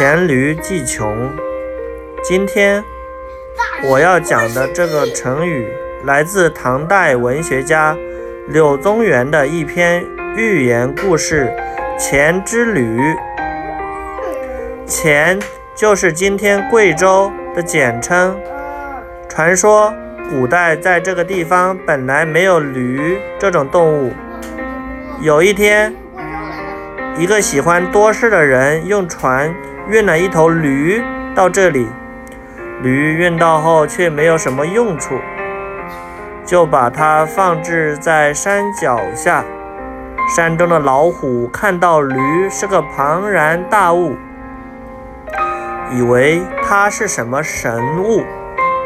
黔驴技穷。今天我要讲的这个成语来自唐代文学家柳宗元的一篇寓言故事《黔之驴》。黔就是今天贵州的简称。传说古代在这个地方本来没有驴这种动物。有一天，一个喜欢多事的人用船运了一头驴到这里，驴运到后却没有什么用处，就把它放置在山脚下。山中的老虎看到驴是个庞然大物，以为它是什么神物，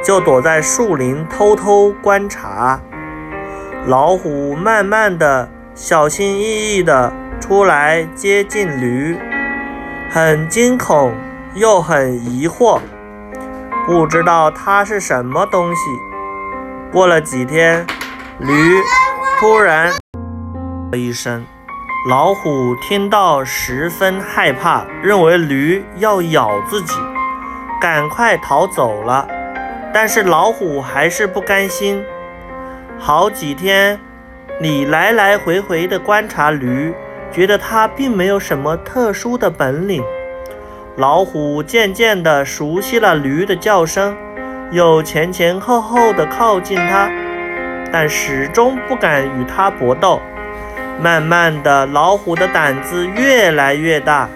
就躲在树林偷偷观察。老虎慢慢的、小心翼翼的。出来接近驴，很惊恐又很疑惑，不知道它是什么东西。过了几天，驴突然了一声，老虎听到十分害怕，认为驴要咬自己，赶快逃走了。但是老虎还是不甘心，好几天你来来回回的观察驴。觉得它并没有什么特殊的本领。老虎渐渐地熟悉了驴的叫声，又前前后后地靠近它，但始终不敢与它搏斗。慢慢的，老虎的胆子越来越大，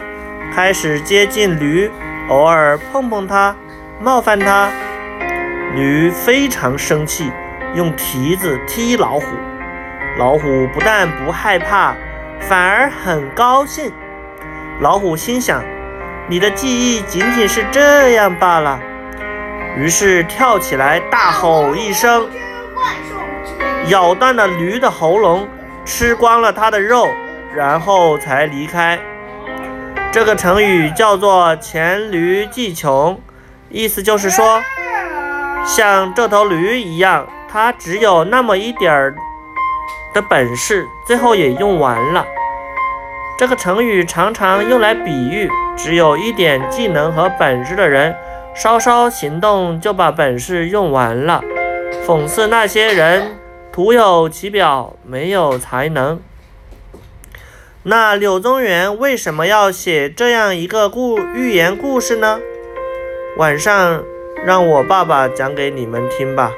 开始接近驴，偶尔碰碰它，冒犯它。驴非常生气，用蹄子踢老虎。老虎不但不害怕。反而很高兴。老虎心想：“你的记忆仅仅是这样罢了。”于是跳起来，大吼一声，咬断了驴的喉咙，吃光了它的肉，然后才离开。这个成语叫做“黔驴技穷”，意思就是说，像这头驴一样，它只有那么一点儿。的本事最后也用完了。这个成语常常用来比喻只有一点技能和本事的人，稍稍行动就把本事用完了，讽刺那些人徒有其表，没有才能。那柳宗元为什么要写这样一个故寓言故事呢？晚上让我爸爸讲给你们听吧。